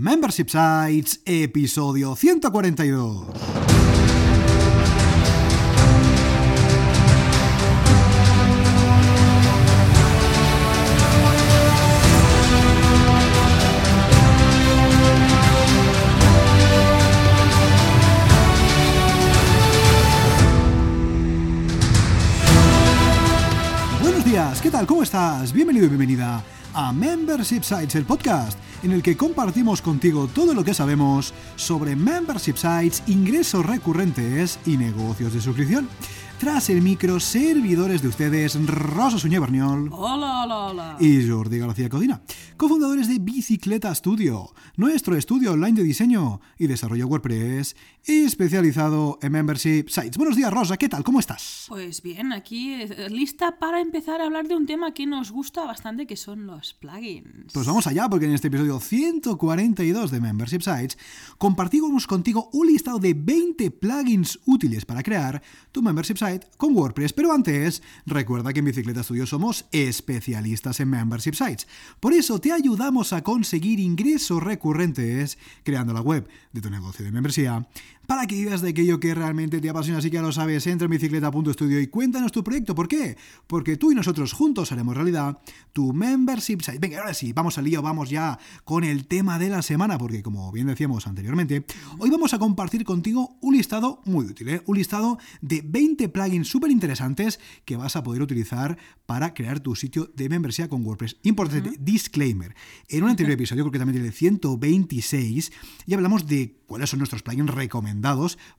Membership Sites, episodio 142. ¿Cómo estás? Bienvenido y bienvenida a Membership Sites, el podcast en el que compartimos contigo todo lo que sabemos sobre membership sites, ingresos recurrentes y negocios de suscripción. Tras el micro, servidores de ustedes, Rosa Suñé Berniol Hola, hola, hola. y Jordi García Codina, cofundadores de Bicicleta Studio, nuestro estudio online de diseño y desarrollo WordPress especializado en membership sites. Buenos días, Rosa, ¿qué tal? ¿Cómo estás? Pues bien, aquí eh, lista para empezar a hablar de un tema que nos gusta bastante, que son los plugins. Pues vamos allá, porque en este episodio 142 de Membership Sites compartimos contigo un listado de 20 plugins útiles para crear tu membership site con WordPress. Pero antes, recuerda que en Bicicleta Studio somos especialistas en membership sites. Por eso te ayudamos a conseguir ingresos recurrentes creando la web de tu negocio de membresía para que vivas de aquello que realmente te apasiona, así que ya lo sabes, entra en bicicleta.studio y cuéntanos tu proyecto. ¿Por qué? Porque tú y nosotros juntos haremos realidad tu membership site. Venga, ahora sí, vamos al lío, vamos ya con el tema de la semana, porque como bien decíamos anteriormente, hoy vamos a compartir contigo un listado muy útil, ¿eh? un listado de 20 plugins súper interesantes que vas a poder utilizar para crear tu sitio de membresía con WordPress. Importante, disclaimer. En un anterior episodio, concretamente el 126, ya hablamos de cuáles son nuestros plugins recomendados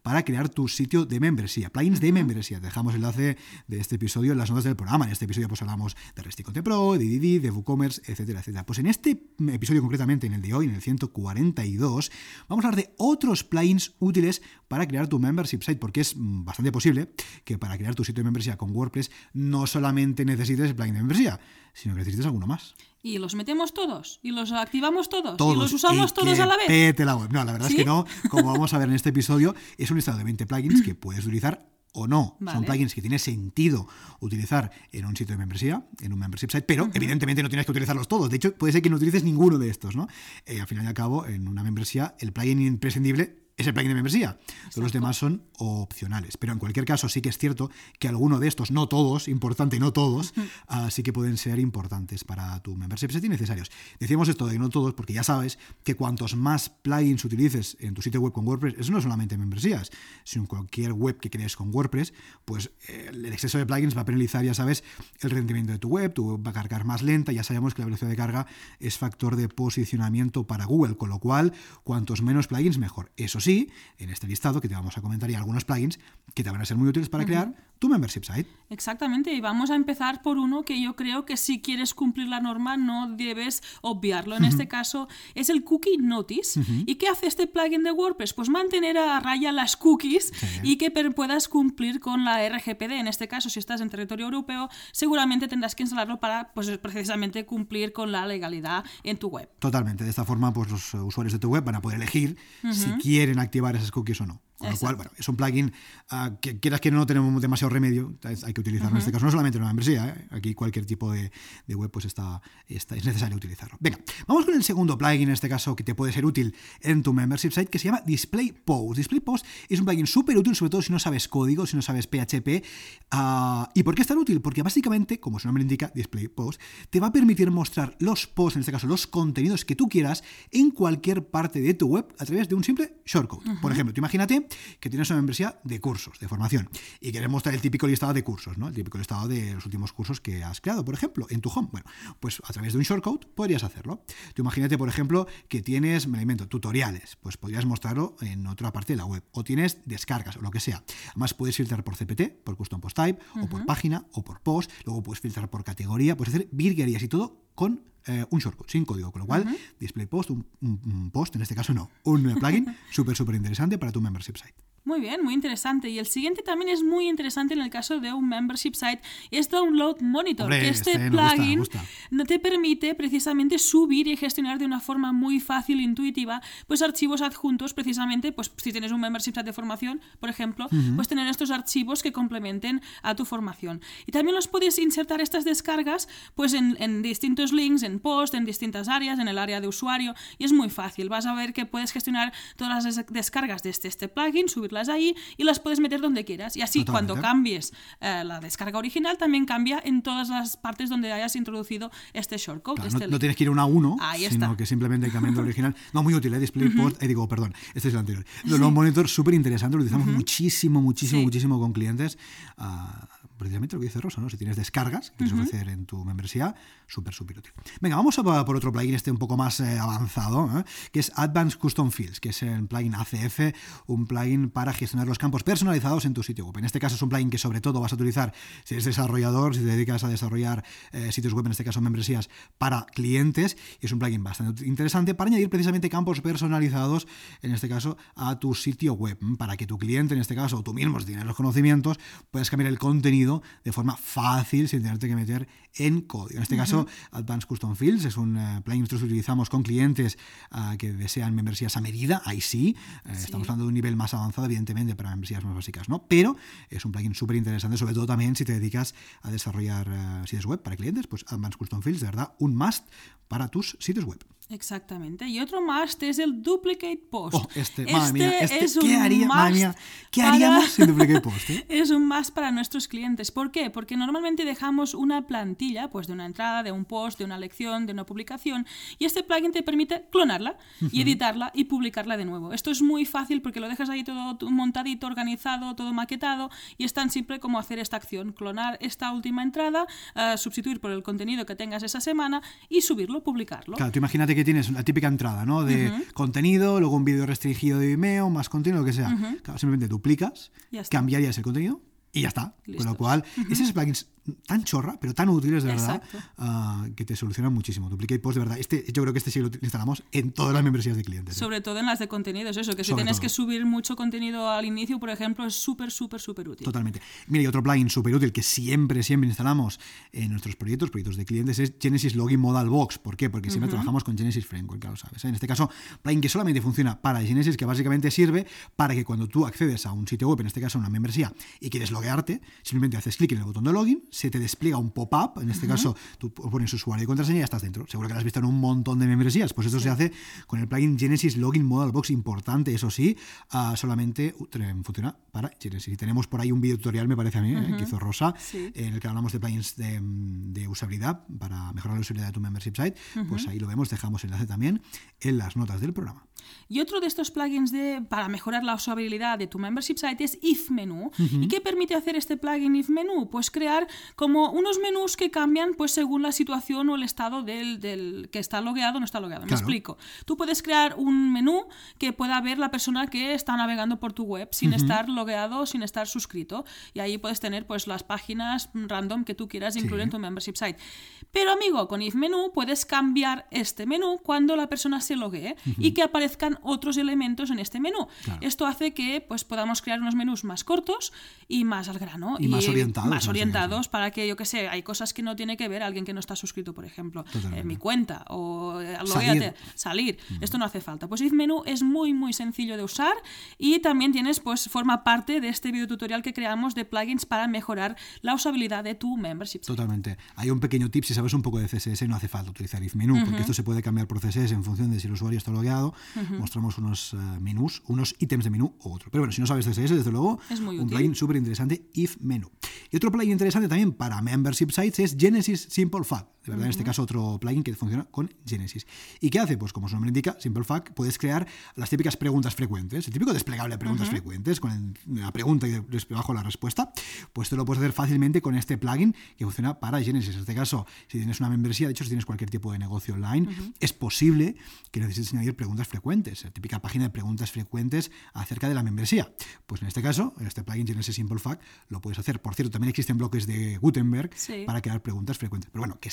para crear tu sitio de membresía. Plugins de membresía. Te dejamos el enlace de este episodio en las notas del programa. En este episodio pues hablamos de Resty Content Pro, de de WooCommerce, etcétera, etcétera. Pues en este episodio concretamente, en el de hoy, en el 142, vamos a hablar de otros plugins útiles para crear tu membership site, porque es bastante posible que para crear tu sitio de membresía con WordPress no solamente necesites el plugin de membresía, sino que necesites alguno más. Y los metemos todos, y los activamos todos, Todos, y los usamos y todos que a la vez. pete la web. No, la verdad es que no. Como vamos a ver en este episodio, es un listado de 20 plugins que puedes utilizar o no. Son plugins que tiene sentido utilizar en un sitio de membresía, en un membership site, pero evidentemente no tienes que utilizarlos todos. De hecho, puede ser que no utilices ninguno de estos, ¿no? Eh, al final y al cabo, en una membresía, el plugin imprescindible es el plugin de membresía. Todos los demás son opcionales. Pero en cualquier caso, sí que es cierto que alguno de estos, no todos, importante, no todos, ah, sí que pueden ser importantes para tu membership site y necesarios. Decíamos esto de no todos porque ya sabes que cuantos más plugins utilices en tu sitio web con WordPress, eso no es solamente en membresías, sino en cualquier web que crees con WordPress, pues eh, el exceso de plugins va a penalizar, ya sabes, el rendimiento de tu web, tu web va a cargar más lenta, ya sabemos que la velocidad de carga es factor de posicionamiento para Google, con lo cual, cuantos menos plugins, mejor. Eso sí, en este listado que te vamos a comentar hay algunos plugins que te van a ser muy útiles para crear tu membership site. Exactamente, y vamos a empezar por uno que yo creo que si quieres cumplir la norma no debes obviarlo. En este caso es el Cookie Notice. ¿Y qué hace este plugin de WordPress? Pues mantener a raya las cookies y que puedas cumplir con la RGPD. En este caso, si estás en territorio europeo, seguramente tendrás que instalarlo para pues, precisamente cumplir con la legalidad en tu web. Totalmente. De esta forma, pues los usuarios de tu web van a poder elegir si quieren activar esas cookies o no. Con lo cual, bueno, es un plugin ah, que quieras que no tenemos demasiado remedio, hay que utilizarlo en este caso, no solamente en una membresía, ¿eh? aquí cualquier tipo de, de web pues está, está- es necesario utilizarlo. Venga, vamos con el segundo plugin, en este caso, que te puede ser útil en tu membership site, que se llama Display Post. Display Post es un plugin súper útil, sobre todo si no sabes código, si no sabes PHP. ah, ¿Y por qué es tan útil? Porque básicamente, como su nombre indica, Display Post, te va a permitir mostrar los posts, en este caso los contenidos que tú quieras, en cualquier parte de tu web a través de un simple shortcode. Por ejemplo, tú imagínate que tienes una membresía de cursos, de formación, y quieres mostrar el típico listado de cursos, ¿no? El típico listado de los últimos cursos que has creado, por ejemplo, en tu home. Bueno, pues a través de un shortcode podrías hacerlo. Tú imagínate, por ejemplo, que tienes, me lo invento, tutoriales, pues podrías mostrarlo en otra parte de la web, o tienes descargas, o lo que sea. Además, puedes filtrar por CPT, por Custom Post Type, o por página, o por post, luego puedes filtrar por categoría, puedes hacer virguerías y todo con eh, un shortcut, sin código, con lo cual, Display Post, un, un- un post, en este caso no, un plugin súper, súper interesante para tu membership site. Muy bien, muy interesante. Y el siguiente también es muy interesante en el caso de un membership site, es Download Monitor, Hombre, que este, este gusta, plugin gusta. no te permite precisamente subir y gestionar de una forma muy fácil e intuitiva pues archivos adjuntos precisamente pues si tienes un membership site de formación por ejemplo pues tener estos archivos que complementen a tu formación y también los puedes insertar estas descargas pues en, en distintos links en post en distintas áreas en el área de usuario y es muy fácil vas a ver que puedes gestionar todas las des- descargas de este, este plugin subirlas ahí y las puedes meter donde quieras y así Totalmente. cuando cambies eh, la descarga original también cambia en todas las partes donde hayas introducido este shortcode Claro, este no, no tienes que ir una a uno, Ahí sino está. que simplemente cambiando el original. No, muy útil, ¿eh? Display post, eh, digo, perdón, este es el anterior. Los long monitor, súper interesante, lo utilizamos muchísimo, muchísimo, Sí. muchísimo con clientes. Ah, precisamente lo que dice Rosa, ¿no? Si tienes descargas que quieres ofrecer en tu membresía, súper, súper útil. Venga, vamos a por otro plugin este un poco más eh, avanzado, ¿eh? que es Advanced Custom Fields, que es el plugin ACF, un plugin para gestionar los campos personalizados en tu sitio web. En este caso es un plugin que sobre todo vas a utilizar si eres desarrollador, si te dedicas a desarrollar eh, sitios web, en este caso membresías, para clientes. Y es un plugin bastante interesante para añadir precisamente campos personalizados, en este caso, a tu sitio web, para que tu cliente, en este caso, o tú mismo, si tienes los conocimientos, puedas cambiar el contenido de forma fácil sin tenerte que meter en código. En este caso, Advanced Custom Fields es un eh, plugin que nosotros utilizamos con clientes ah, que desean membresías a medida, ahí sí, eh, estamos hablando de un nivel más avanzado, evidentemente, para membresías más básicas, ¿no? Pero es un plugin súper interesante, sobre todo también si te dedicas a desarrollar eh, sitios web para clientes, pues Advanced Custom Fields, de verdad, un must para tus sitios web. Exactamente. Y otro must es el duplicate post. Oh, este, madre mía, este, es ¿qué un haría- madre must mía, ¿qué para- haríamos sin duplicate post, eh? Es un más para nuestros clientes. ¿Por qué? Porque normalmente dejamos una plantilla, pues de una entrada, de un post, de una lección, de una publicación, y este plugin te permite clonarla y editarla y publicarla de nuevo. Esto es muy fácil porque lo dejas ahí todo montadito, organizado, todo maquetado, y es tan simple como hacer esta acción, clonar esta última entrada, eh, sustituir por el contenido que tengas esa semana y subirlo, publicarlo. Claro, tú imagínate que tienes una típica entrada, ¿no? De contenido, luego un vídeo restringido de Vimeo, más contenido, lo que sea. Claro, simplemente duplicas, cambiarías el contenido y ya está. Con lo Listos. cual, esos plugins tan chorra, pero tan útiles de verdad, ah, que te solucionan muchísimo. Duplicate post, de verdad. Este, yo creo que este sí lo instalamos en todas las membresías de clientes. ¿eh? Sobre todo en las de contenidos, eso, que si Sobre tienes todo. que subir mucho contenido al inicio, por ejemplo, es súper, súper, súper útil. Totalmente. Mira, y otro plugin súper útil que siempre, siempre instalamos en nuestros proyectos, proyectos de clientes, es Genesis Login Modal Box. ¿Por qué? Porque siempre trabajamos con Genesis Framework, lo sabes. ¿eh? En este caso, plugin que solamente funciona para Genesis, que básicamente sirve para que cuando tú accedes a un sitio web, en este caso una membresía, y quieres loguearte, simplemente haces clic en el botón de login, se te despliega un pop-up, en este caso tú pones usuario y contraseña y ya estás dentro. Seguro que lo has visto en un montón de membresías. Pues esto se hace con el plugin Genesis Login Modal Box, importante, eso sí, ah, solamente uh, funciona para Genesis. Y tenemos por ahí un video tutorial, me parece a mí, eh, que hizo Rosa, Sí. en el que hablamos de plugins de, de usabilidad para mejorar la usabilidad de tu membership site. Pues ahí lo vemos, dejamos el enlace también en las notas del programa. Y otro de estos plugins de, para mejorar la usabilidad de tu membership site es if menu. ¿Y qué permite hacer este plugin if menu? Pues crear como unos menús que cambian pues según la situación o el estado del, del que está logueado o no está logueado. Me Claro. explico. Tú puedes crear un menú que pueda ver la persona que está navegando por tu web sin estar logueado sin estar suscrito. Y ahí puedes tener pues las páginas random que tú quieras incluir en tu membership site. Pero amigo, con if menu puedes cambiar este menú cuando la persona se loguee y que aparezcan otros elementos en este menú. Claro. Esto hace que pues podamos crear unos menús más cortos y más al grano Y más orientados, en más orientados para que yo que sé, hay cosas que no tiene que ver alguien que no está suscrito, por ejemplo, Totalmente. en mi cuenta o eh, Salir. salir. Esto no hace falta. Pues if menú es muy muy sencillo de usar y también tienes pues forma parte de este video tutorial que creamos de plugins para mejorar la usabilidad de tu membership. Totalmente. Hay un pequeño tip, si sabes un poco de CSS, no hace falta utilizar if menú, porque esto se puede cambiar por CSS en función de si el usuario está logueado. Mostramos unos eh, menús, unos ítems de menú u otro. Pero bueno, si no sabes CSS, desde luego, Es muy un útil. plugin súper interesante, if menú. Y otro plugin interesante también para membership sites es Genesis Simple Fact. De verdad, en este caso, otro plugin que funciona con Genesis. ¿Y qué hace? Pues como su nombre indica, Simple Fact, puedes crear las típicas preguntas frecuentes, el típico desplegable de preguntas frecuentes, con el- la pregunta y después abajo la respuesta. Pues te lo puedes hacer fácilmente con este plugin que funciona para Genesis. En este caso, si tienes una membresía, de hecho, si tienes cualquier tipo de negocio online, es posible que necesites añadir preguntas frecuentes, la típica página de preguntas frecuentes acerca de la membresía. Pues en este caso, en este plugin Genesis Simple Fact lo puedes hacer. Por cierto, también existen bloques de Gutenberg Sí. para crear preguntas frecuentes. Pero bueno, que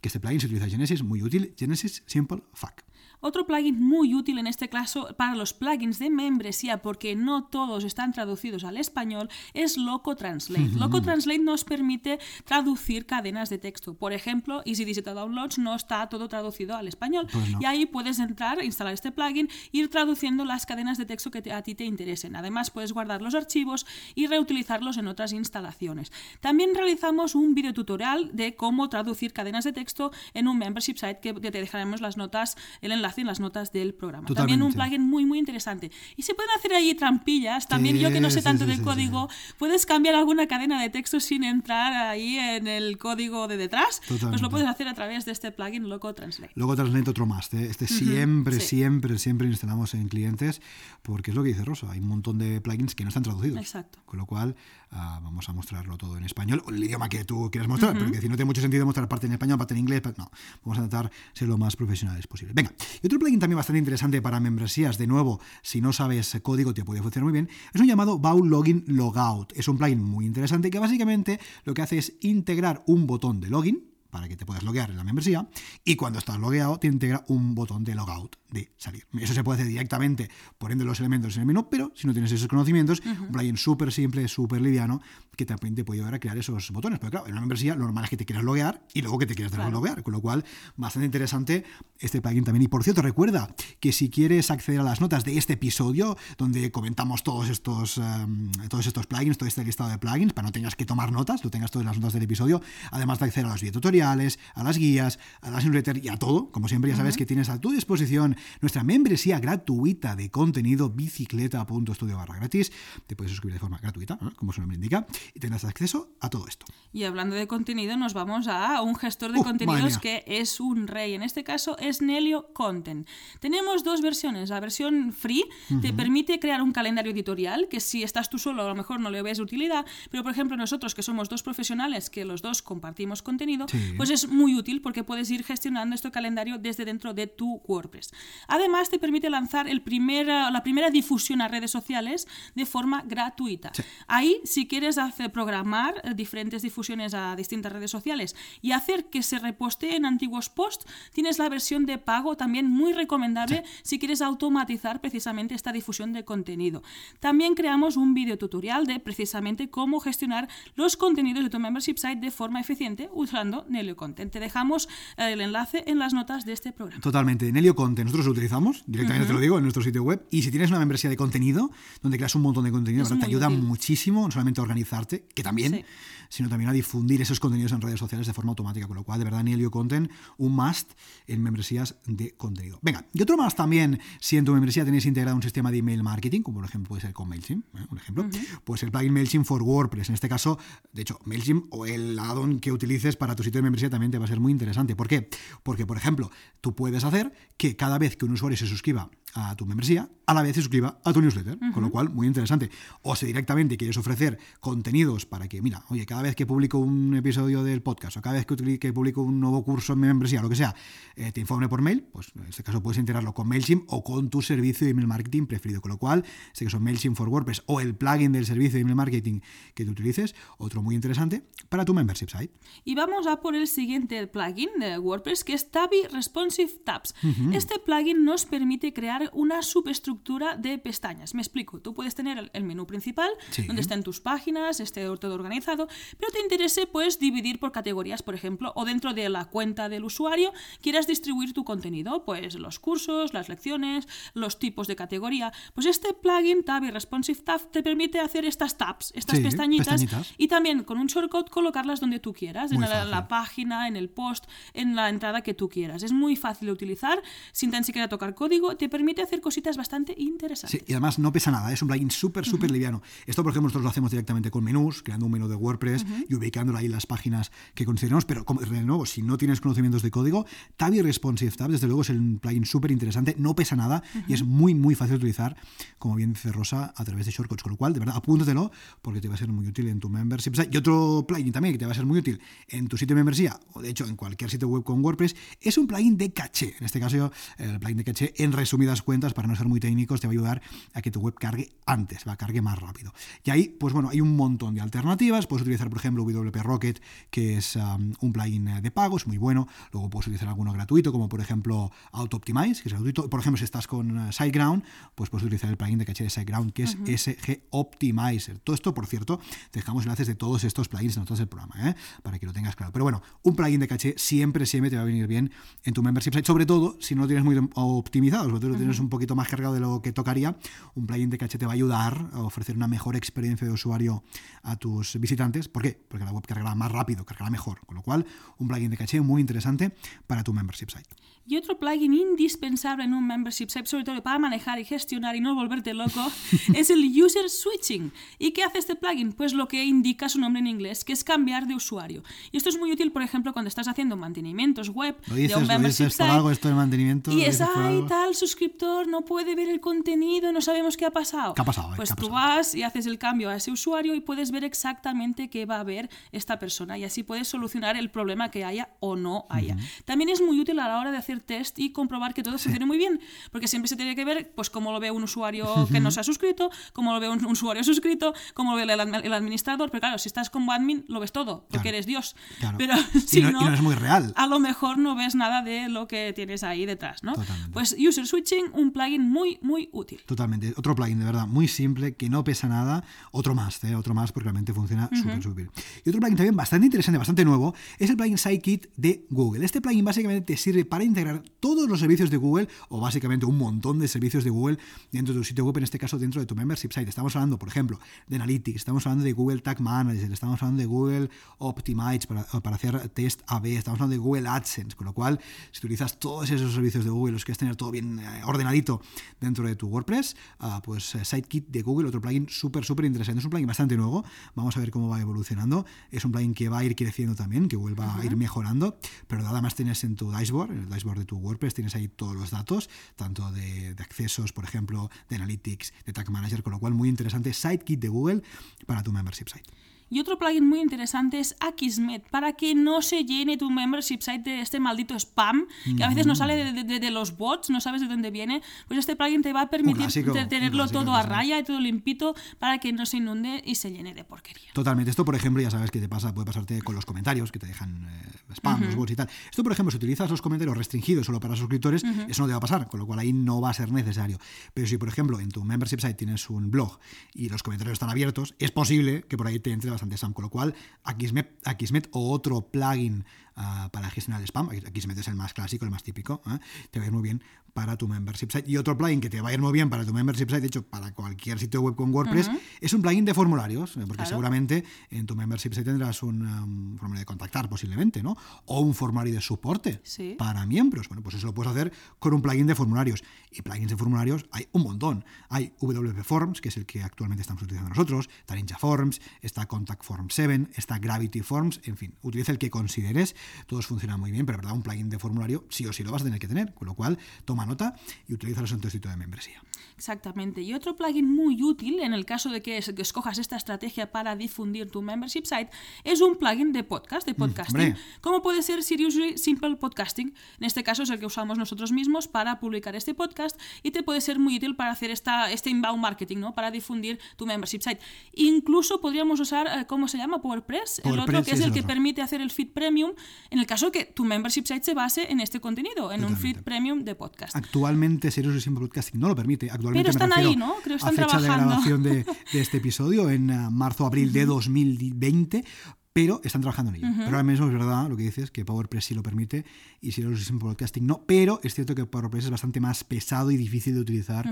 que este plugin se utiliza en Genesis, muy útil, Genesis Simple Fact. Otro plugin muy útil en este caso para los plugins de membresía, porque no todos están traducidos al español, es Loco Translate. Loco Translate nos permite traducir cadenas de texto. Por ejemplo, Easy Digital Downloads no está todo traducido al español. Pues no. Y ahí puedes entrar, instalar este plugin, ir traduciendo las cadenas de texto que te- a ti te interesen. Además, puedes guardar los archivos y reutilizarlos en otras instalaciones. También realizamos un video tutorial de cómo traducir cadenas de texto en un membership site que te dejaremos las notas, el enlace en las notas del programa. También un Totalmente. plugin muy, muy interesante. Y se pueden hacer ahí trampillas. También yo que no sé sí, tanto sí, de sí, código, puedes cambiar alguna cadena de texto sin entrar ahí en el código de detrás. Pues Totalmente. lo puedes hacer a través de este plugin Loco Translate. Luego Translate otro más. ¿eh? Este siempre, sí. siempre, siempre instalamos en clientes, porque es lo que dice Rosa, hay un montón de plugins que no están traducidos. Exacto. Con lo cual, ah, vamos a mostrarlo todo en español, o el idioma que tú quieras mostrar, pero que si no tiene mucho sentido mostrar parte en español, parte en inglés, pa- no. Vamos a intentar ser lo más profesionales posible. Venga, y otro plugin también bastante interesante para membresías, de nuevo, si no sabes código, te puede funcionar muy bien, es un llamado Bow Login Logout. Es un plugin muy interesante que básicamente lo que hace es integrar un botón de login para que te puedas loguear en la membresía y cuando estás logueado te integra un botón de logout de salir. Eso se puede hacer directamente poniendo los elementos en el menú, pero si no tienes esos conocimientos, un plugin súper simple, súper liviano que también te puede ayudar a crear esos botones. Pero claro, en una membresía lo normal es que te quieras loguear y luego que te quieras Claro. loguear, con lo cual bastante interesante este plugin también. Y por cierto, recuerda que si quieres acceder a las notas de este episodio, donde comentamos todos estos, em, todos estos plugins, todo este listado de plugins, para no tengas que tomar notas, lo tengas todo en las notas del episodio, además de acceder a los videotutoriales, a las guías, a las newsletters y a todo, como siempre ya sabes que tienes a tu disposición nuestra membresía gratuita de contenido bicicleta.studio barra gratis. Te puedes suscribir de forma gratuita, ¿eh? como su nombre indica, y tendrás acceso a todo esto. Y hablando de contenido, nos vamos a un gestor de Uh, contenidos que es un rey. En este caso es Nelio Content. Tenemos dos versiones. La versión free te permite crear un calendario editorial que si estás tú solo a lo mejor no le ves utilidad, pero por ejemplo nosotros que somos dos profesionales que los dos compartimos contenido, Sí. pues es muy útil porque puedes ir gestionando este calendario desde dentro de tu WordPress. Además te permite lanzar el primera- la primera difusión a redes sociales de forma gratuita. Ahí, si quieres hacer programar eh, diferentes difusiones a distintas redes sociales y hacer que se reposteen antiguos posts, tienes la versión de pago también muy recomendable si quieres automatizar precisamente esta difusión de contenido. También creamos un video tutorial de precisamente cómo gestionar los contenidos de tu membership site de forma eficiente usando Nelio Content. Te dejamos eh, el enlace en las notas de este programa. Totalmente. Nelio Content, nosotros lo utilizamos, directamente te lo digo, en nuestro sitio web. Y si tienes una membresía de contenido, donde creas un montón de contenido, te ayuda útil. muchísimo, no solamente a organizarte, que también, Sí. Sino también a difundir esos contenidos en redes sociales de forma automática. Con lo cual, de verdad, Nelio Content, un must en membresías de contenido. Venga, y otro más también, si en tu membresía tenéis integrado un sistema de email marketing, como por ejemplo puede ser con MailChimp, ¿eh? un ejemplo, pues el plugin MailChimp for WordPress. En este caso, de hecho, MailChimp o el add-on que utilices para tu sitio de membresía también te va a ser muy interesante. ¿Por qué? Porque, por ejemplo, tú puedes hacer que cada vez que un usuario se suscriba a tu membresía, a la vez se suscriba a tu newsletter, con lo cual muy interesante. O si directamente quieres ofrecer contenidos para que, mira, oye, cada vez que publico un episodio del podcast o cada vez que, publico un nuevo curso en mi membresía, lo que sea, eh, te informe por mail, pues en este caso puedes integrarlo con MailChimp o con tu servicio de email marketing preferido, con lo cual, sé que son MailChimp for WordPress o el plugin del servicio de email marketing que tú utilices, otro muy interesante para tu membership site. Y vamos a por el siguiente plugin de WordPress que es Tabi Responsive Tabs. Este plugin nos permite crear una subestructura de pestañas. Me explico. Tú puedes tener el, menú principal, Sí. donde estén tus páginas, esté todo organizado, pero te interese pues dividir por categorías, por ejemplo, o dentro de la cuenta del usuario quieras distribuir tu contenido, pues los cursos, las lecciones, los tipos de categoría. Pues este plugin Tabi Responsive Tab te permite hacer estas tabs, estas Sí, pestañitas, pestañitas. y también con un shortcut colocarlas donde tú quieras, en la, la página, en el post, en la entrada que tú quieras. Es muy fácil de utilizar, sin tan siquiera tocar código, te permite hacer cositas bastante interesantes. Sí, y además no pesa nada, es un plugin súper, súper liviano. Esto, por ejemplo, nosotros lo hacemos directamente con menús, creando un menú de WordPress y ubicándolo ahí en las páginas que consideramos, pero como, de nuevo, si no tienes conocimientos de código, Tabi Responsive Tab, desde luego, es un plugin súper interesante, no pesa nada y es muy, muy fácil de utilizar, como bien dice Rosa, a través de shortcuts, con lo cual, de verdad, apúntatelo porque te va a ser muy útil en tu membership. Y otro plugin también que te va a ser muy útil en tu sitio de membresía, o de hecho en cualquier sitio web con WordPress, es un plugin de caché. En este caso, el plugin de caché, en resumidas cuentas, para no ser muy técnicos, te va a ayudar a que tu web cargue antes, va a cargue más rápido. Y ahí, pues bueno, hay un montón de alternativas. Puedes utilizar, por ejemplo, WP Rocket, que es um, un plugin eh, de pago, es muy bueno. Luego puedes utilizar alguno gratuito, como por ejemplo Auto Optimize, que es gratuito. Por ejemplo, si estás con uh, SiteGround, pues puedes utilizar el plugin de caché de SiteGround, que es SG Optimizer. Todo esto, por cierto, dejamos enlaces de todos estos plugins en notas del programa, ¿eh? para que lo tengas claro. Pero bueno, un plugin de caché siempre, siempre te va a venir bien en tu membership site, sobre todo si no lo tienes muy optimizado, lo tienes un poquito más cargado de lo que tocaría, un plugin de caché te va a ayudar a ofrecer una mejor experiencia de usuario a tus visitantes. ¿Por qué? Porque la web cargará más rápido, cargará mejor, con lo cual un plugin de caché muy interesante para tu membership site. Y otro plugin indispensable en un membership site, sobre todo para manejar y gestionar y no volverte loco, es el user switching. ¿Y qué hace este plugin? Pues lo que indica su nombre en inglés, que es cambiar de usuario. Y esto es muy útil, por ejemplo, cuando estás haciendo mantenimientos web de un membership site. algo esto de mantenimiento? Y es, ay, tal suscriptor no puede ver el contenido, no sabemos qué ha pasado. ¿Qué ha pasado? Pues tú vas y haces el cambio a ese usuario y puedes ver exactamente qué va a ver esta persona y así puedes solucionar el problema que haya o no haya. También es muy útil a la hora de hacer test y comprobar que todo funcione muy bien, porque siempre se tiene que ver pues cómo lo ve un usuario que no se ha suscrito, cómo lo ve un, usuario suscrito, cómo lo ve el, administrador, pero claro, si estás como admin lo ves todo, porque eres Dios. Pero si no, es muy real. A lo mejor no ves nada de lo que tienes ahí detrás, ¿no? Pues User Switching, un plugin muy, muy útil. Totalmente. Otro plugin, de verdad, muy simple, que no pesa nada. Otro más, ¿eh? Otro más, porque realmente funciona súper, súper. Y otro plugin también bastante interesante, bastante nuevo, es el plugin SiteKit de Google. Este plugin básicamente te sirve para integrar todos los servicios de Google o básicamente un montón de servicios de Google dentro de tu sitio web, en este caso dentro de tu membership site. Estamos hablando, por ejemplo, de Analytics, estamos hablando de Google Tag Manager, estamos hablando de Google Optimize para, para hacer test AB, estamos hablando de Google AdSense, con lo cual, si utilizas todos esos servicios de Google, los quieres tener todo bien eh, ordenadito dentro de tu WordPress, uh, pues uh, SiteKit de Google, otro plugin súper, súper interesante. Es un plugin bastante nuevo, vamos a ver cómo va evolucionando. Es un plugin que va a ir creciendo también, que vuelva a ir mejorando, pero nada más tienes en tu dashboard, en el dashboard de tu WordPress, tienes ahí todos los datos, tanto de, de, accesos, por ejemplo, de Analytics, de Tag Manager, con lo cual muy interesante. SiteKit de Google para tu membership site. Y otro plugin muy interesante es Akismet, para que no se llene tu membership site de este maldito spam, que a veces no sale de, los bots, no sabes de dónde viene. Pues este plugin te va a permitir tenerlo todo a raya y todo limpito para que no se inunde y se llene de porquería. Totalmente. Esto, por ejemplo, ya sabes que te pasa, puede pasarte con los comentarios que te dejan eh, spam, los bots y tal. Esto, por ejemplo, si utilizas los comentarios restringidos solo para suscriptores, eso no te va a pasar, con lo cual ahí no va a ser necesario. Pero si, por ejemplo, en tu membership site tienes un blog y los comentarios están abiertos, es posible que por ahí te entre bastante spam, con lo cual Akismet, Akismet o otro plugin uh, para gestionar el spam, Akismet es el más clásico, el más típico, ¿eh? te va a ir muy bien para tu membership site. Y otro plugin que te va a ir muy bien para tu membership site, de hecho, para cualquier sitio web con WordPress, uh -huh. es un plugin de formularios, porque claro. seguramente en tu membership site tendrás un um, formulario de contactar posiblemente, ¿no? O un formulario de soporte sí. para miembros. Bueno, pues eso lo puedes hacer con un plugin de formularios. Y plugins de formularios hay un montón. Hay WP Forms, que es el que actualmente estamos utilizando nosotros, está Ninja Forms, está Contact Form 7, está Gravity Forms, en fin, utiliza el que consideres, todos funcionan muy bien, pero verdad, un plugin de formulario sí o sí lo vas a tener que tener, con lo cual toma nota y utilízalos en tu sitio de membresía. Exactamente. Y otro plugin muy útil en el caso de que, escojas esta estrategia para difundir tu membership site es un plugin de podcast, de podcasting. Mm, como puede ser Seriously Simple Podcasting. En este caso es el que usamos nosotros mismos para publicar este podcast y te puede ser muy útil para hacer esta, este inbound marketing, ¿no? Para difundir tu membership site. Incluso podríamos usar, eh, ¿cómo se llama? PowerPress, PowerPress el otro que es el es que permite hacer el feed premium en el caso que tu membership site se base en este contenido, en un feed premium de podcast. Actualmente Seriously Simple Podcasting no lo permite. Actualmente Pero están me ahí, ¿no? Creo que están a fecha de trabajando. grabación de, de este episodio en uh, marzo-abril de 2020 pero están trabajando en ello. Pero ahora mismo es verdad lo que dices, que PowerPress sí lo permite y Seriously Simple Podcasting no, pero es cierto que PowerPress es bastante más pesado y difícil de utilizar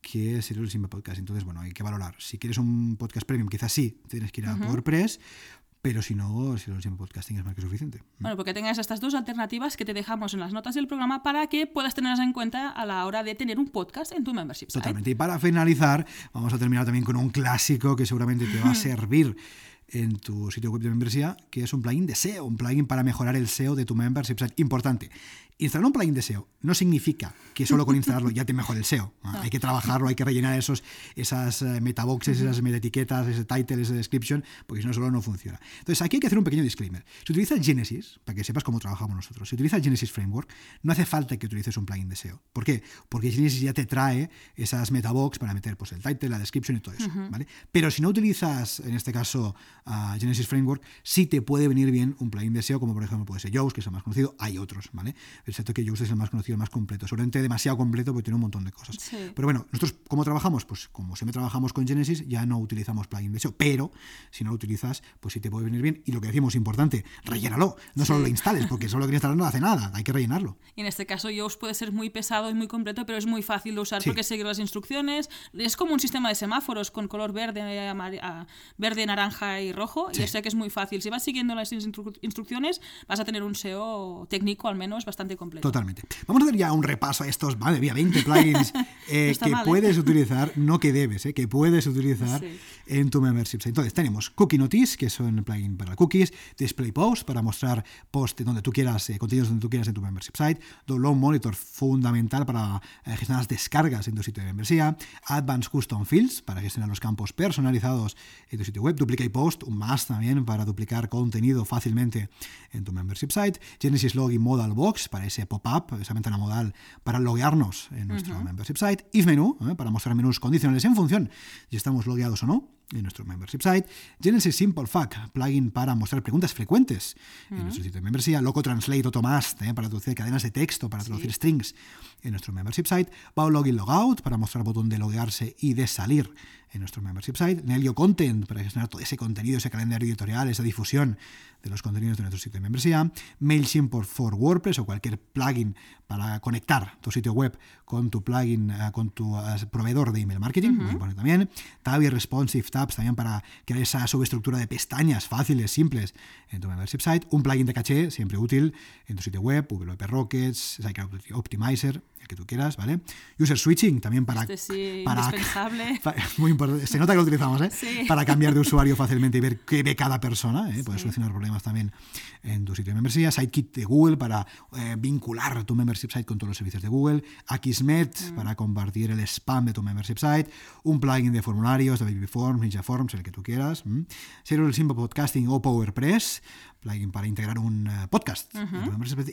que Seriously Simple Podcast. Entonces, bueno, hay que valorar. Si quieres un podcast premium, quizás sí, tienes que ir a PowerPress, pero si no, Seriously Simple Podcasting es más que suficiente. Bueno, porque tengas estas dos alternativas que te dejamos en las notas del programa para que puedas tenerlas en cuenta a la hora de tener un podcast en tu membership site. Totalmente. Y para finalizar, vamos a terminar también con un clásico que seguramente te va a servir en tu sitio web de membresía, que es un plugin de SEO, un plugin para mejorar el SEO de tu membership site. Importante. Instalar un plugin de SEO no significa que solo con instalarlo ya te mejore el SEO. Ah, hay que trabajarlo, hay que rellenar esos, esas eh, metaboxes, esas metaetiquetas, ese title, ese description, porque si no solo no funciona. Entonces aquí hay que hacer un pequeño disclaimer. Si utilizas Genesis, para que sepas cómo trabajamos nosotros, si utilizas Genesis Framework, no hace falta que utilices un plugin de SEO. ¿Por qué? Porque Genesis ya te trae esas metabox para meter pues, el title, la description y todo eso. ¿vale? Pero si no utilizas, en este caso, uh, Genesis Framework, sí te puede venir bien un plugin de SEO, como por ejemplo puede ser Yoast, que es el más conocido. Hay otros, ¿vale? Excepto que Yoast es el más conocido, el más completo. Seguramente demasiado completo porque tiene un montón de cosas. Pero bueno, nosotros, ¿cómo trabajamos? Pues como siempre trabajamos con Genesis, ya no utilizamos plugin de SEO. Pero si no lo utilizas, pues sí te puede venir bien. Y lo que decimos, importante, rellénalo. No solo lo instales, porque solo que instalar no hace nada. Hay que rellenarlo. Y en este caso, Yoast puede ser muy pesado y muy completo, pero es muy fácil de usar porque seguir las instrucciones. Es como un sistema de semáforos con color verde, verde naranja y rojo. Y sé que es muy fácil. Si vas siguiendo las instrucciones, vas a tener un SEO técnico, al menos, bastante completo. Totalmente. Vamos a hacer ya un repaso a estos, madre mía, 20 plugins eh, que ¿eh? puedes utilizar, no que debes, eh, que puedes utilizar en tu membership. Entonces, tenemos Cookie Notice, que son plugin para cookies, Display Post, para mostrar post donde tú quieras, contenidos donde tú quieras en tu membership site, Download Monitor, fundamental para gestionar las descargas en tu sitio de membresía, Advanced Custom Fields, para gestionar los campos personalizados en tu sitio web, Duplicate Post, un más también para duplicar contenido fácilmente en tu membership site, Genesis Login Modal Box, para ese pop-up, esa ventana modal para loguearnos en nuestro membership site, If Menu, ¿eh? para mostrar menús condicionales en función si estamos logueados o no en nuestro membership site, Genesis Simple Fact, plugin para mostrar preguntas frecuentes en nuestro sitio de membresía, Loco Translate Automast, ¿eh? para traducir cadenas de texto, para traducir strings en nuestro membership site, Bao Login Logout, para mostrar botón de loguearse y de salir en nuestro membership site, Nelio Content, para gestionar todo ese contenido, ese calendario editorial, esa difusión de los contenidos de nuestro sitio de membresía, MailChimp for WordPress o cualquier plugin para conectar tu sitio web con tu plugin, eh, con tu eh, proveedor de email marketing, muy importante también, Tab y Responsive Tabs también para crear esa subestructura de pestañas fáciles, simples en tu membership site, un plugin de caché, siempre útil en tu sitio web, WP Rockets, Site Optimizer, el que tú quieras, ¿vale? User switching también para... Este sí, para, indispensable. muy importante, se nota que lo utilizamos, ¿eh? Sí. Para cambiar de usuario fácilmente y ver qué ve cada persona, ¿eh? Puedes solucionar problemas también en tu sitio de membresía, SiteKit de Google para eh, vincular tu membership site con todos los servicios de Google, Akismet mm. para compartir el spam de tu membership site, un plugin de formularios de Baby Forms, Ninja Forms, el que tú quieras, Serial Simple Podcasting o PowerPress plugin para integrar un eh, podcast.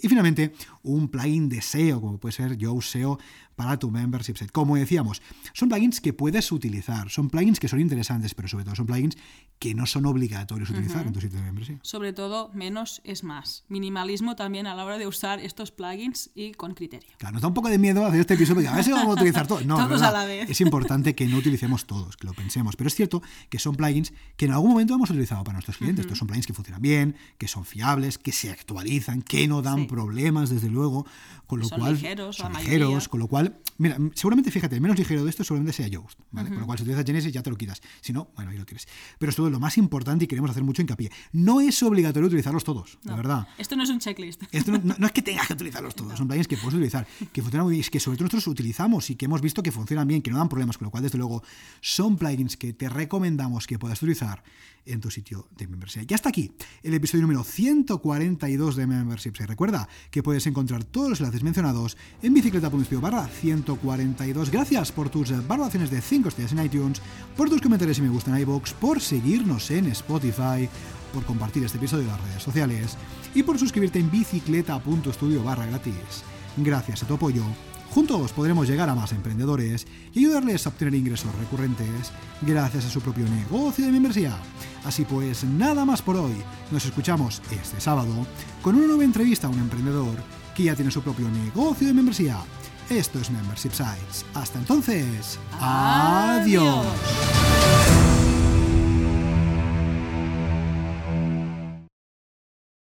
Y finalmente, un plugin de SEO, como puede ser Yoast SEO para tu membership site. Como decíamos, son plugins que puedes utilizar, son plugins que son interesantes, pero sobre todo son plugins que no son obligatorios utilizar en tu sitio de membresía. Sobre todo, menos es más. Minimalismo también a la hora de usar estos plugins y con criterio. Claro, nos da un poco de miedo hacer este episodio porque a ver si vamos a utilizar todos. No, todos a la vez. Es importante que no utilicemos todos, que lo pensemos. Pero es cierto que son plugins que en algún momento hemos utilizado para nuestros clientes. Estos son plugins que funcionan bien, que son fiables, que se actualizan, que no dan problemas, desde luego, con lo son cual ligeros, son ligeros, con lo cual, mira, seguramente fíjate, el menos ligero de esto seguramente sea Yoast, ¿vale? Con lo cual si utilizas Genesis ya te lo quitas, si no, bueno, ahí lo tienes. Pero esto es lo más importante y queremos hacer mucho hincapié. No es obligatorio utilizarlos todos, la verdad. Esto no es un checklist. Esto no, es que tengas que utilizarlos todos, son plugins que puedes utilizar, que funcionan muy bien, que sobre todo nosotros utilizamos y que hemos visto que funcionan bien, que no dan problemas, con lo cual desde luego son plugins que te recomendamos que puedas utilizar en tu sitio de membresía. Ya está aquí el episodio número 142 de Memberships. Y recuerda que puedes encontrar todos los enlaces mencionados en bicicleta.es barra 142. Gracias por tus valoraciones de 5 estrellas en iTunes, por tus comentarios y me gusta en iVoox, por seguirnos en Spotify, por compartir este episodio en las redes sociales y por suscribirte en bicicleta.studio barra gratis. Gracias a tu apoyo Juntos podremos llegar a más emprendedores y ayudarles a obtener ingresos recurrentes gracias a su propio negocio de membresía. Así pues, nada más por hoy. Nos escuchamos este sábado con una nueva entrevista a un emprendedor que ya tiene su propio negocio de membresía. Esto es Membership Sites. Hasta entonces, adiós.